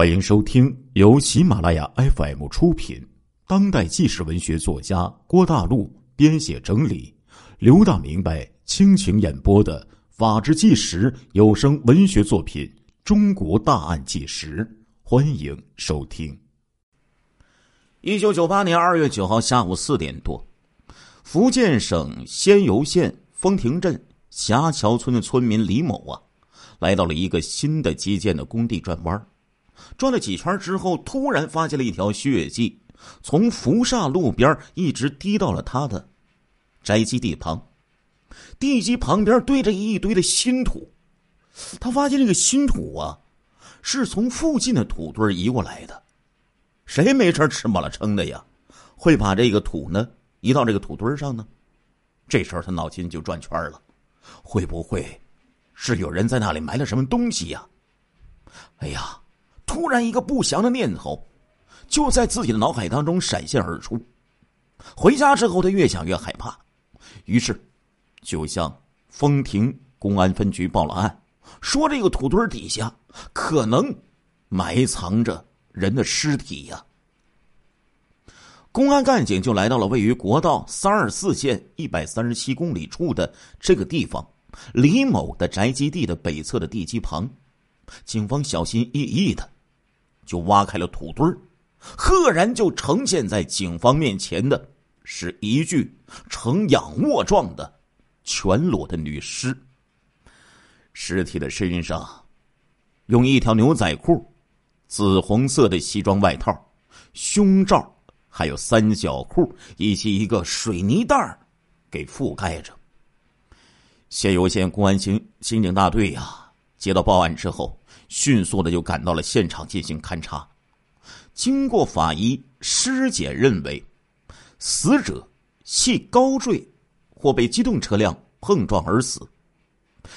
欢迎收听由喜马拉雅 FM 出品、当代纪实文学作家郭大陆编写整理、刘大明白倾情演播的《法治纪实》有声文学作品《中国大案纪实》，欢迎收听。一九九八年二月九号下午四点多，福建省仙游县丰亭镇霞桥村的村民李某啊，来到了一个新的基建的工地转弯儿转了几圈之后，突然发现了一条血迹，从福厦路边一直滴到了他的宅基地旁。地基旁边堆着一堆的新土，他发现这个新土啊，是从附近的土堆移过来的。谁没事吃饱了撑的呀，会把这个土呢移到这个土堆上呢？这时候他脑筋就转圈了，会不会是有人在那里埋了什么东西呀？哎呀！突然，一个不祥的念头就在自己的脑海当中闪现而出。回家之后，他越想越害怕，于是就向丰亭公安分局报了案，说这个土堆底下可能埋藏着人的尸体呀。公安干警就来到了位于国道三二四线一百三十七公里处的这个地方，李某的宅基地的北侧的地基旁，警方小心翼翼的。就挖开了土堆赫然就呈现在警方面前的，是一具呈仰卧状的全裸的女尸。尸体的身上用一条牛仔裤、紫红色的西装外套、胸罩，还有三角裤以及一个水泥袋给覆盖着。仙游县公安刑刑警大队呀，接到报案之后。迅速的就赶到了现场进行勘查，经过法医尸检认为，死者系高坠或被机动车辆碰撞而死。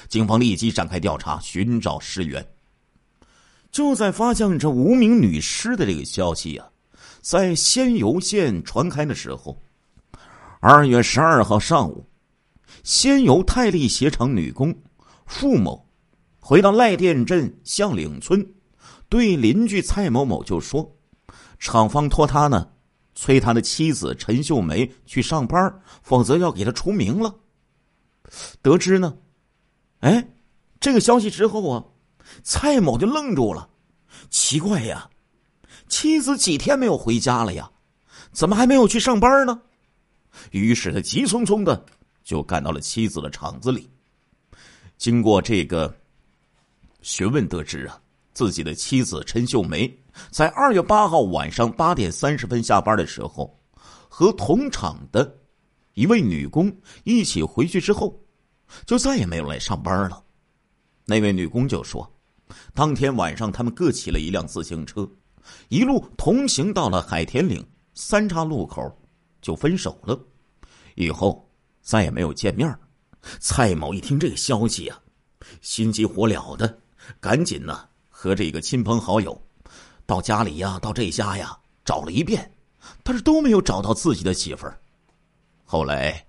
警方立即展开调查，寻找尸源。就在发现这无名女尸的这个消息啊，在仙游县传开的时候，二月十二号上午，仙游泰利鞋厂女工付某。回到赖店镇向岭村，对邻居蔡某某就说：“厂方托他呢，催他的妻子陈秀梅去上班，否则要给他除名了。”得知呢，哎，这个消息之后啊，蔡某就愣住了。奇怪呀，妻子几天没有回家了呀？怎么还没有去上班呢？于是他急匆匆的就赶到了妻子的厂子里。经过这个。询问得知啊，自己的妻子陈秀梅在二月八号晚上八点三十分下班的时候，和同厂的一位女工一起回去之后，就再也没有来上班了。那位女工就说，当天晚上他们各骑了一辆自行车，一路同行到了海田岭三岔路口，就分手了，以后再也没有见面。蔡某一听这个消息啊，心急火燎的。赶紧呢，和这个亲朋好友，到家里呀，到这家呀，找了一遍，但是都没有找到自己的媳妇儿。后来，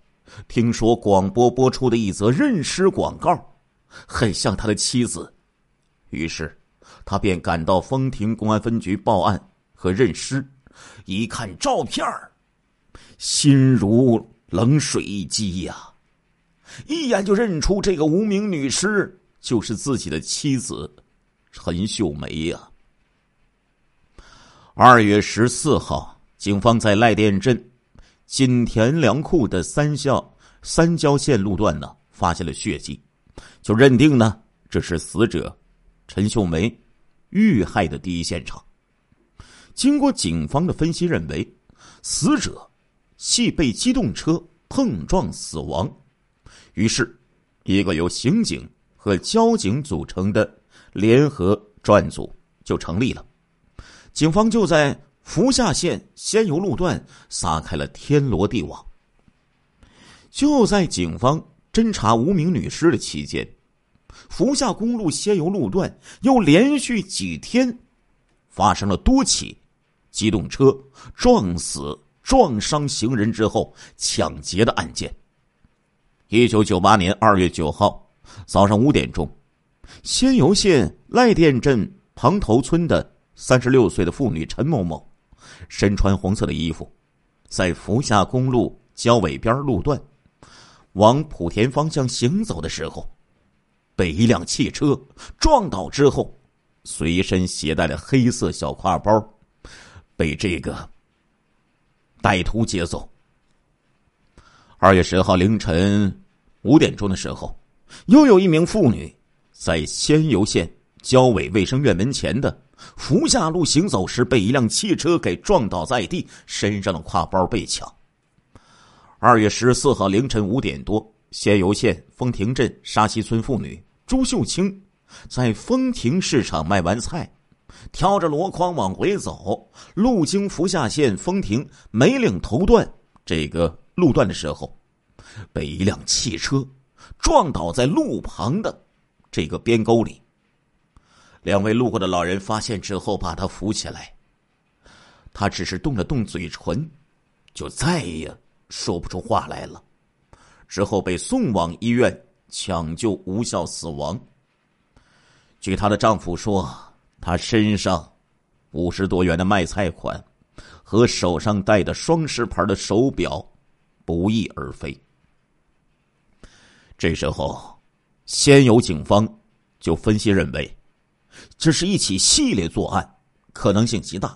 听说广播播出的一则认尸广告，很像他的妻子，于是他便赶到丰亭公安分局报案和认尸。一看照片心如冷水一击呀，一眼就认出这个无名女尸。就是自己的妻子陈秀梅呀。二月十四号，警方在赖店镇锦田粮库的三校三交线路段呢，发现了血迹，就认定呢这是死者陈秀梅遇害的第一现场。经过警方的分析，认为死者系被机动车碰撞死亡，于是，一个由刑警。和交警组成的联合专案组就成立了，警方就在福厦县仙游路段撒开了天罗地网。就在警方侦查无名女尸的期间，福厦公路仙游路段又连续几天发生了多起机动车撞死、撞伤行人之后抢劫的案件。一九九八年二月九号。早上五点钟，仙游县赖店镇旁头村的三十六岁的妇女陈某某，身穿红色的衣服，在福厦公路交尾边路段往莆田方向行走的时候，被一辆汽车撞倒之后，随身携带的黑色小挎包被这个歹徒劫走。二月十号凌晨五点钟的时候，又有一名妇女在仙游县交委卫生院门前的福下路行走时，被一辆汽车给撞倒在地，身上的挎包被抢。二月十四号凌晨五点多，仙游县丰亭镇沙溪村妇女朱秀清在丰亭市场卖完菜，挑着箩筐往回走，路经福下县丰亭梅岭头段这个。路段的时候，被一辆汽车撞倒在路旁的这个边沟里。两位路过的老人发现之后，把他扶起来。他只是动了动嘴唇，就再也说不出话来了。之后被送往医院抢救无效死亡。据她的丈夫说，她身上五十多元的卖菜款和手上戴的双狮牌的手表。不翼而飞。这时候，先有警方就分析认为，这是一起系列作案，可能性极大。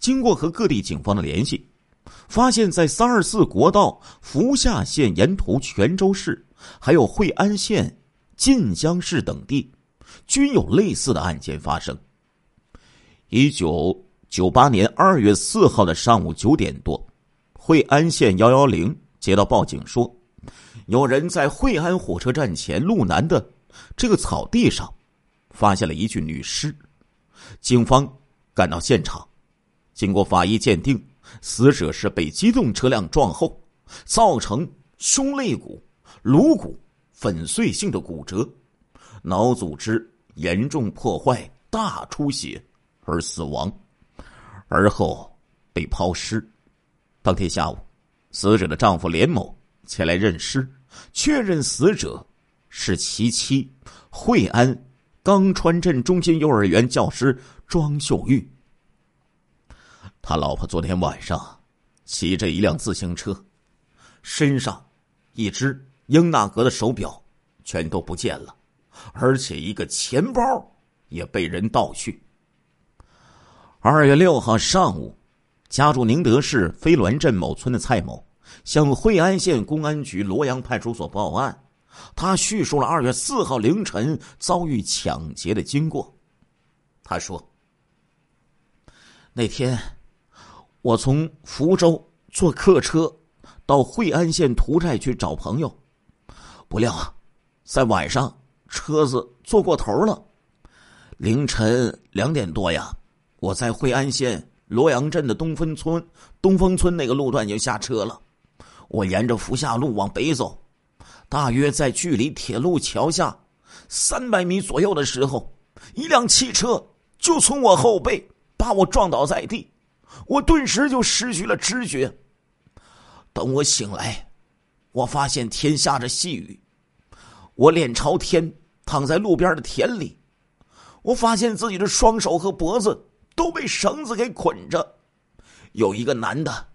经过和各地警方的联系，发现，在三二四国道福厦县沿途泉州市，还有惠安县晋江市等地，均有类似的案件发生。一九九八年二月四号的上午九点多。惠安县幺幺零接到报警说，有人在惠安火车站前路南的这个草地上发现了一具女尸。警方赶到现场，经过法医鉴定，死者是被机动车辆撞后造成胸肋骨、颅骨粉碎性的骨折，脑组织严重破坏、大出血而死亡，而后被抛尸。当天下午，死者的丈夫连某前来认尸，确认死者是其妻惠安钢川镇中心幼儿园教师庄秀玉。他老婆昨天晚上骑着一辆自行车，身上一只英纳格的手表全都不见了，而且一个钱包也被人盗去。二月六号上午。家住宁德市飞峦镇某村的蔡某向惠安县公安局罗阳派出所报案，他叙述了二月四号凌晨遭遇抢劫的经过。他说：“那天我从福州坐客车到惠安县涂寨去找朋友，不料啊在晚上车子坐过头了。凌晨两点多呀，我在惠安县。”罗阳镇的东风村，东风村那个路段就下车了。我沿着福厦路往北走，大约在距离铁路桥下三百米左右的时候，一辆汽车就从我后背把我撞倒在地，我顿时就失去了知觉。等我醒来，我发现天下着细雨，我脸朝天躺在路边的田里，我发现自己的双手和脖子。都被绳子给捆着，有一个男的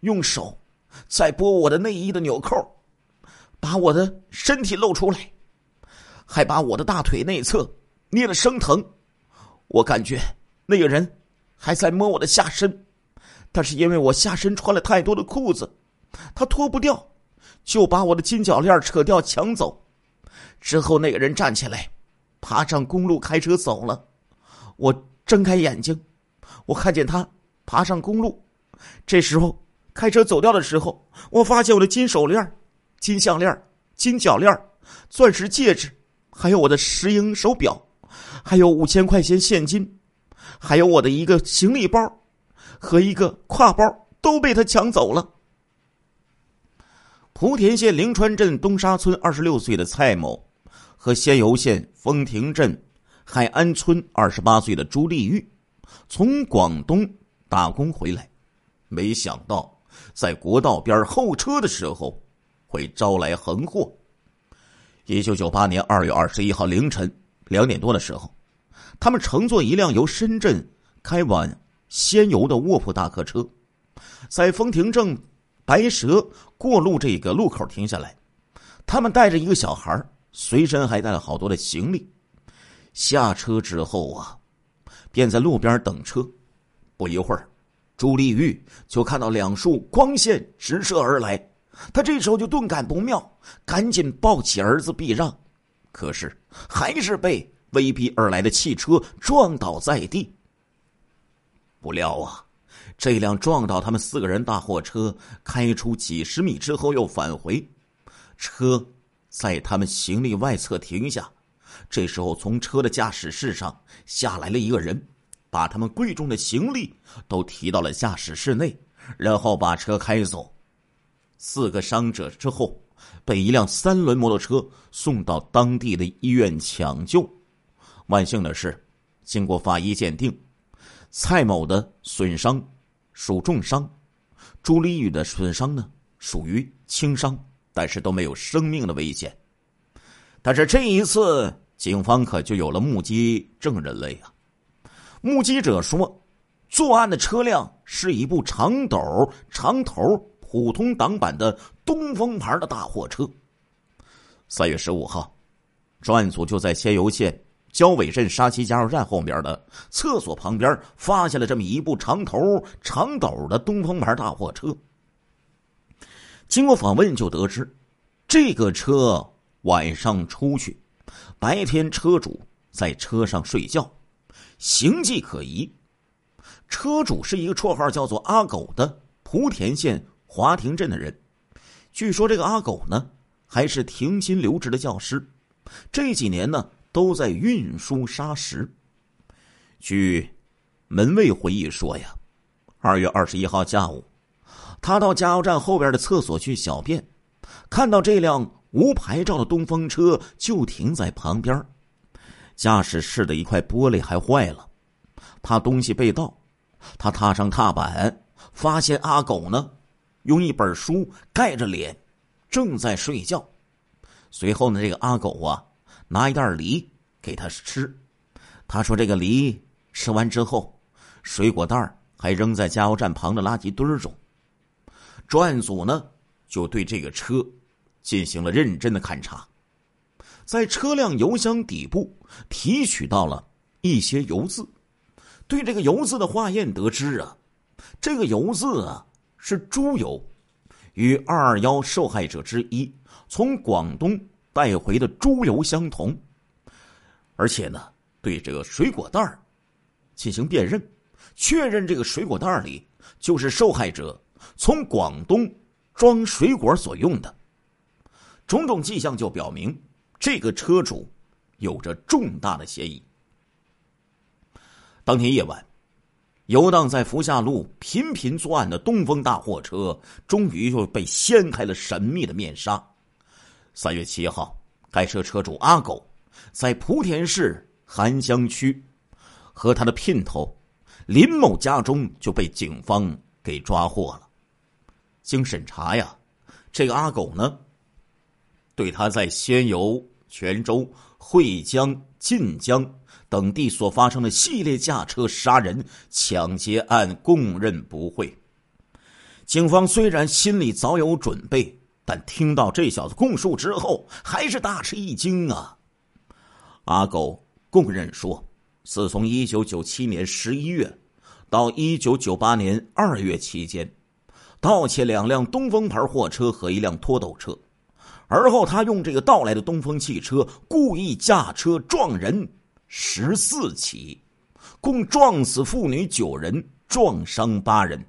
用手在拨我的内衣的纽扣，把我的身体露出来，还把我的大腿内侧捏得生疼。我感觉那个人还在摸我的下身，但是因为我下身穿了太多的裤子，他脱不掉，就把我的金脚链扯掉抢走。之后那个人站起来，爬上公路开车走了。我。睁开眼睛，我看见他爬上公路。这时候开车走掉的时候，我发现我的金手链、金项链、金脚链、钻石戒指，还有我的石英手表，还有五千块钱现金，还有我的一个行李包和一个挎包都被他抢走了。莆田县灵川镇东沙村二十六岁的蔡某和仙游县丰亭镇。海安村二十八岁的朱丽玉从广东打工回来，没想到在国道边候车的时候会招来横祸。一九九八年二月二十一号凌晨两点多的时候，他们乘坐一辆由深圳开往仙游的卧铺大客车，在丰亭镇白蛇过路这个路口停下来。他们带着一个小孩，随身还带了好多的行李。下车之后啊，便在路边等车。不一会儿，朱丽玉就看到两束光线直射而来，她这时候就顿感不妙，赶紧抱起儿子避让，可是还是被威逼而来的汽车撞倒在地。不料啊，这辆撞倒他们四个人大货车开出几十米之后又返回，车在他们行李外侧停下。这时候，从车的驾驶室上下来了一个人，把他们贵重的行李都提到了驾驶室内，然后把车开走。四个伤者之后被一辆三轮摩托车送到当地的医院抢救。万幸的是，经过法医鉴定，蔡某的损伤属重伤，朱丽玉的损伤呢属于轻伤，但是都没有生命的危险。但是这一次。警方可就有了目击证人了呀！目击者说，作案的车辆是一部长斗长头普通挡板的东风牌的大货车。三月十五号，专案组就在仙游县交尾镇沙溪加油站后面的厕所旁边发现了这么一部长头长斗的东风牌大货车。经过访问，就得知这个车晚上出去。白天，车主在车上睡觉，形迹可疑。车主是一个绰号叫做阿狗的莆田县华亭镇的人。据说这个阿狗呢，还是停薪留职的教师，这几年呢都在运输砂石。据门卫回忆说呀，二月二十一号下午，他到加油站后边的厕所去小便，看到这辆。无牌照的东风车就停在旁边，驾驶室的一块玻璃还坏了，怕东西被盗，他踏上踏板，发现阿狗呢，用一本书盖着脸，正在睡觉。随后呢，这个阿狗啊，拿一袋梨给他吃，他说这个梨吃完之后，水果袋还扔在加油站旁的垃圾堆中。专案组呢，就对这个车。进行了认真的勘查，在车辆油箱底部提取到了一些油渍。对这个油渍的化验得知啊，这个油渍啊是猪油，与二二幺受害者之一从广东带回的猪油相同。而且呢，对这个水果袋进行辨认，确认这个水果袋里就是受害者从广东装水果所用的。种种迹象就表明，这个车主有着重大的嫌疑。当天夜晚，游荡在福厦路频频作案的东风大货车，终于又被掀开了神秘的面纱。三月七号，该车车主阿狗在莆田市涵乡区和他的姘头林某家中就被警方给抓获了。经审查呀，这个阿狗呢？对他在仙游、泉州、惠江、晋江等地所发生的系列驾车杀人、抢劫案供认不讳。警方虽然心里早有准备，但听到这小子供述之后，还是大吃一惊啊！阿狗供认说，自从一九九七年十一月到一九九八年二月期间，盗窃两辆东风牌货车和一辆拖斗车。而后，他用这个盗来的东风汽车故意驾车撞人十四起，共撞死妇女九人，撞伤八人，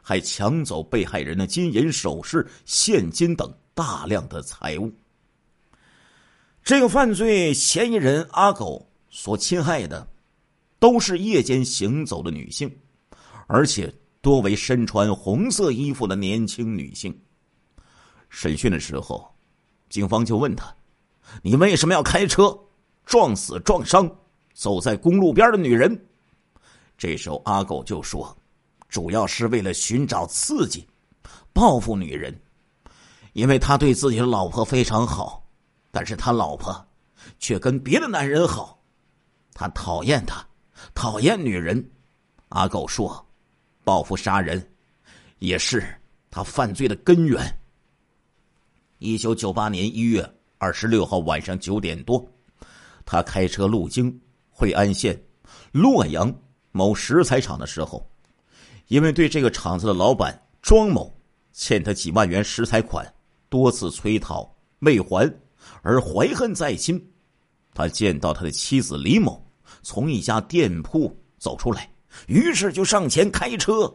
还抢走被害人的金银首饰、现金等大量的财物。这个犯罪嫌疑人阿狗所侵害的，都是夜间行走的女性，而且多为身穿红色衣服的年轻女性。审讯的时候。警方就问他：“你为什么要开车撞死撞伤走在公路边的女人？”这时候阿狗就说：“主要是为了寻找刺激，报复女人，因为他对自己的老婆非常好，但是他老婆却跟别的男人好，他讨厌他，讨厌女人，阿狗说：“报复杀人，也是他犯罪的根源。”一九九八年一月二十六号晚上九点多，他开车路经惠安县洛阳某石材厂的时候，因为对这个厂子的老板庄某欠他几万元石材款，多次催讨未还，而怀恨在心。他见到他的妻子李某从一家店铺走出来，于是就上前开车，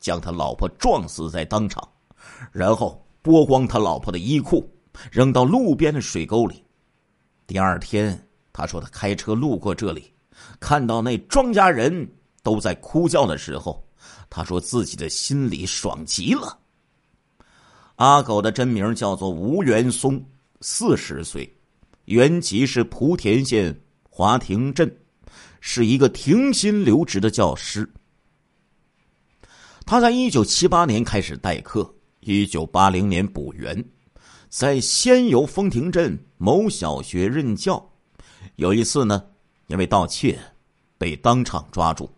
将他老婆撞死在当场，然后。剥光他老婆的衣裤，扔到路边的水沟里。第二天，他说他开车路过这里，看到那庄稼人都在哭叫的时候，他说自己的心里爽极了。阿狗的真名叫做吴元松，四十岁，原籍是莆田县华亭镇，是一个停薪留职的教师。他在一九七八年开始代课。一九八零年补员，在仙游丰亭镇某小学任教。有一次呢，因为盗窃，被当场抓住。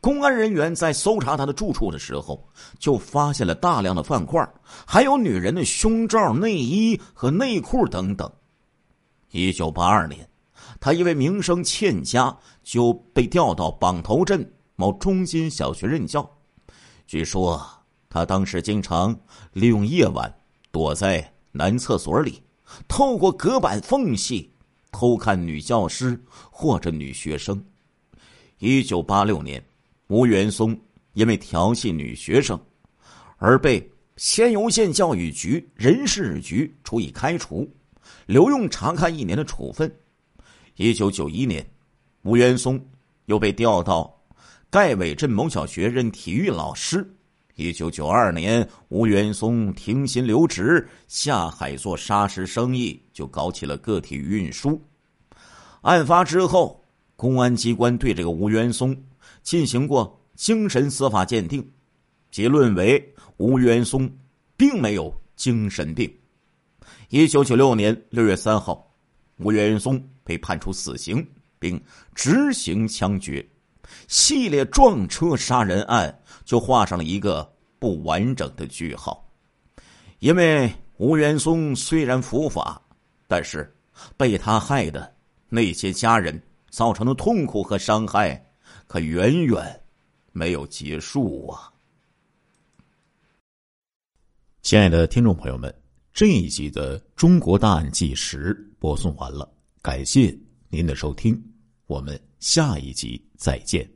公安人员在搜查他的住处的时候，就发现了大量的饭块，还有女人的胸罩、内衣和内裤等等。一九八二年，他因为名声欠佳，就被调到榜头镇某中心小学任教。据说。他当时经常利用夜晚躲在男厕所里，透过隔板缝隙偷看女教师或者女学生。一九八六年，吴元松因为调戏女学生而被仙游县教育局人事局处以开除、留用察看一年的处分。一九九一年，吴元松又被调到盖尾镇某小学任体育老师。一九九二年，吴元松停薪留职，下海做砂石生意，就搞起了个体运输。案发之后，公安机关对这个吴元松进行过精神司法鉴定，结论为吴元松并没有精神病。一九九六年六月三号，吴元松被判处死刑，并执行枪决。系列撞车杀人案就画上了一个不完整的句号，因为吴元松虽然伏法，但是被他害的那些家人造成的痛苦和伤害，可远远没有结束啊！亲爱的听众朋友们，这一集的《中国大案纪实》播送完了，感谢您的收听，我们下一集再见。